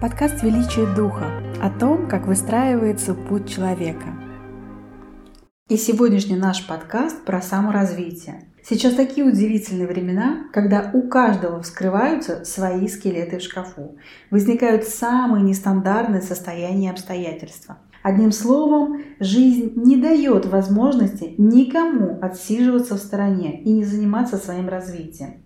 Подкаст «Величие Духа» о том, как выстраивается путь человека. И сегодняшний наш подкаст про саморазвитие. Сейчас такие удивительные времена, когда у каждого вскрываются свои скелеты в шкафу. Возникают самые нестандартные состояния и обстоятельства. Одним словом, жизнь не дает возможности никому отсиживаться в стороне и не заниматься своим развитием.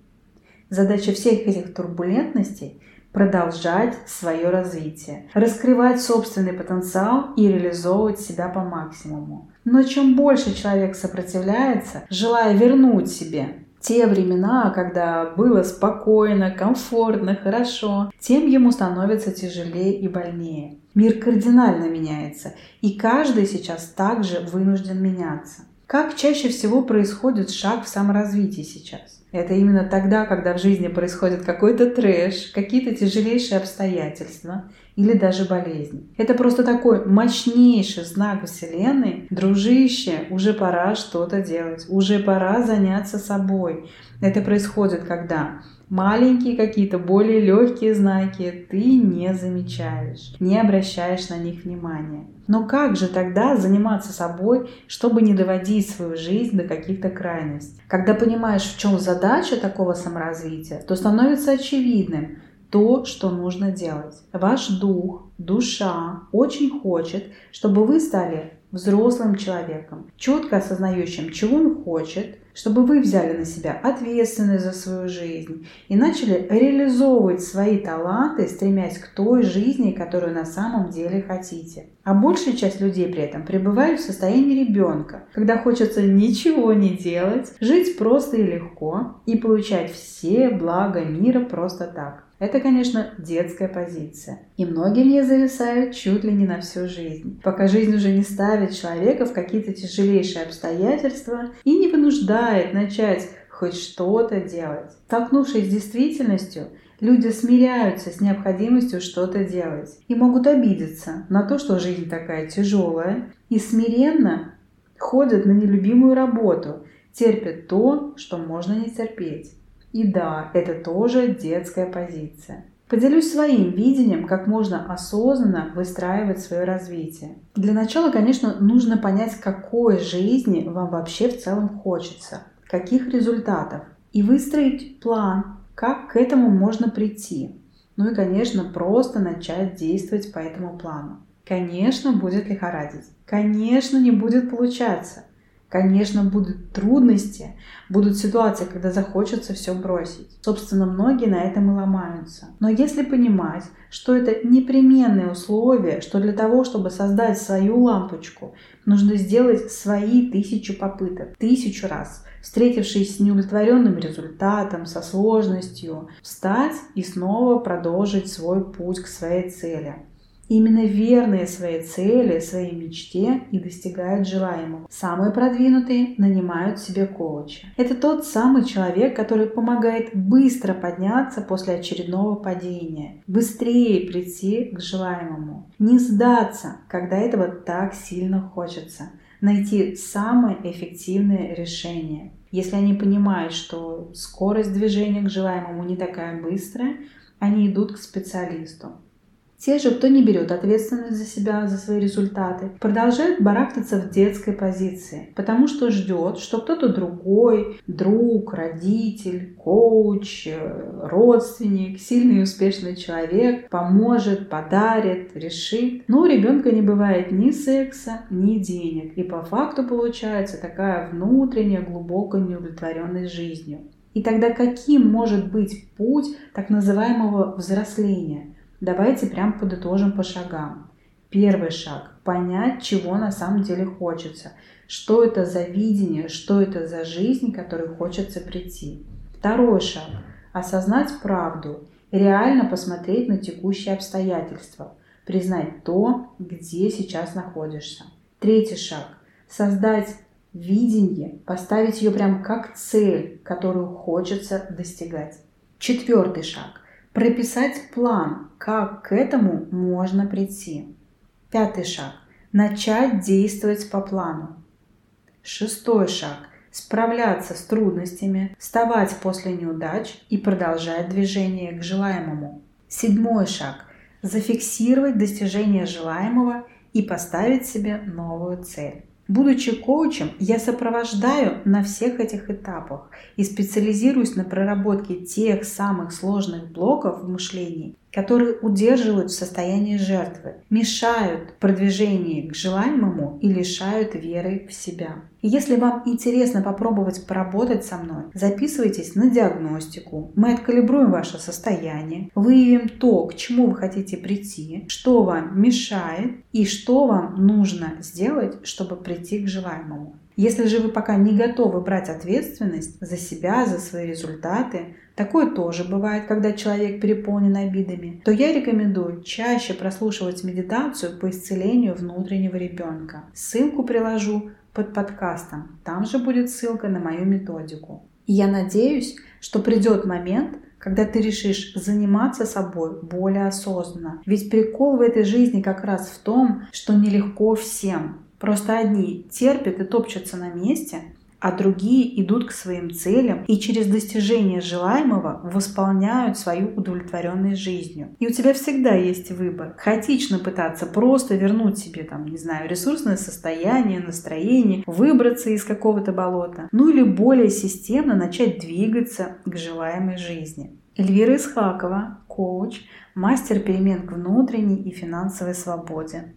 Задача всех этих турбулентностей – продолжать свое развитие, раскрывать собственный потенциал и реализовывать себя по максимуму. Но чем больше человек сопротивляется, желая вернуть себе те времена, когда было спокойно, комфортно, хорошо, тем ему становится тяжелее и больнее. Мир кардинально меняется, и каждый сейчас также вынужден меняться. Как чаще всего происходит шаг в саморазвитии сейчас? Это именно тогда, когда в жизни происходит какой-то трэш, какие-то тяжелейшие обстоятельства или даже болезнь. Это просто такой мощнейший знак Вселенной. Дружище, уже пора что-то делать, уже пора заняться собой. Это происходит, когда маленькие какие-то более легкие знаки ты не замечаешь, не обращаешь на них внимания. Но как же тогда заниматься собой, чтобы не доводить свою жизнь до каких-то крайностей? Когда понимаешь, в чем задача такого саморазвития, то становится очевидным то, что нужно делать. Ваш дух, душа очень хочет, чтобы вы стали взрослым человеком, четко осознающим, чего он хочет, чтобы вы взяли на себя ответственность за свою жизнь и начали реализовывать свои таланты, стремясь к той жизни, которую на самом деле хотите. А большая часть людей при этом пребывает в состоянии ребенка, когда хочется ничего не делать, жить просто и легко и получать все блага мира просто так. Это, конечно, детская позиция. И многие в ней зависают чуть ли не на всю жизнь, пока жизнь уже не ставит человека в какие-то тяжелейшие обстоятельства и не вынуждает начать хоть что-то делать. Столкнувшись с действительностью, люди смиряются с необходимостью что-то делать и могут обидеться на то, что жизнь такая тяжелая, и смиренно ходят на нелюбимую работу, терпят то, что можно не терпеть. И да, это тоже детская позиция. Поделюсь своим видением, как можно осознанно выстраивать свое развитие. Для начала, конечно, нужно понять, какой жизни вам вообще в целом хочется, каких результатов, и выстроить план, как к этому можно прийти. Ну и, конечно, просто начать действовать по этому плану. Конечно, будет лихорадить. Конечно, не будет получаться. Конечно, будут трудности, будут ситуации, когда захочется все бросить. Собственно, многие на этом и ломаются. Но если понимать, что это непременные условия, что для того, чтобы создать свою лампочку, нужно сделать свои тысячу попыток, тысячу раз, встретившись с неудовлетворенным результатом, со сложностью, встать и снова продолжить свой путь к своей цели. Именно верные своей цели, своей мечте и достигают желаемого. Самые продвинутые нанимают себе коуча. Это тот самый человек, который помогает быстро подняться после очередного падения, быстрее прийти к желаемому, не сдаться, когда этого так сильно хочется, найти самое эффективное решение. Если они понимают, что скорость движения к желаемому не такая быстрая, они идут к специалисту. Те же, кто не берет ответственность за себя, за свои результаты, продолжают барахтаться в детской позиции, потому что ждет, что кто-то другой, друг, родитель, коуч, родственник, сильный и успешный человек поможет, подарит, решит. Но у ребенка не бывает ни секса, ни денег. И по факту получается такая внутренняя глубокая неудовлетворенность жизнью. И тогда каким может быть путь так называемого взросления – Давайте прям подытожим по шагам. Первый шаг – понять, чего на самом деле хочется. Что это за видение, что это за жизнь, к которой хочется прийти. Второй шаг – осознать правду, реально посмотреть на текущие обстоятельства, признать то, где сейчас находишься. Третий шаг – создать видение, поставить ее прям как цель, которую хочется достигать. Четвертый шаг – Прописать план, как к этому можно прийти. Пятый шаг. Начать действовать по плану. Шестой шаг. Справляться с трудностями, вставать после неудач и продолжать движение к желаемому. Седьмой шаг. зафиксировать достижение желаемого и поставить себе новую цель. Будучи коучем, я сопровождаю на всех этих этапах и специализируюсь на проработке тех самых сложных блоков в мышлении, которые удерживают в состоянии жертвы, мешают продвижению к желаемому и лишают веры в себя. И если вам интересно попробовать поработать со мной, записывайтесь на диагностику. Мы откалибруем ваше состояние, выявим то, к чему вы хотите прийти, что вам мешает и что вам нужно сделать, чтобы прийти к желаемому. Если же вы пока не готовы брать ответственность за себя, за свои результаты, такое тоже бывает, когда человек переполнен обидами, то я рекомендую чаще прослушивать медитацию по исцелению внутреннего ребенка. Ссылку приложу под подкастом. Там же будет ссылка на мою методику. И я надеюсь, что придет момент, когда ты решишь заниматься собой более осознанно. Ведь прикол в этой жизни как раз в том, что нелегко всем. Просто одни терпят и топчутся на месте, а другие идут к своим целям и через достижение желаемого восполняют свою удовлетворенность жизнью. И у тебя всегда есть выбор. Хаотично пытаться просто вернуть себе, там, не знаю, ресурсное состояние, настроение, выбраться из какого-то болота. Ну или более системно начать двигаться к желаемой жизни. Эльвира Исхакова, коуч, мастер перемен к внутренней и финансовой свободе.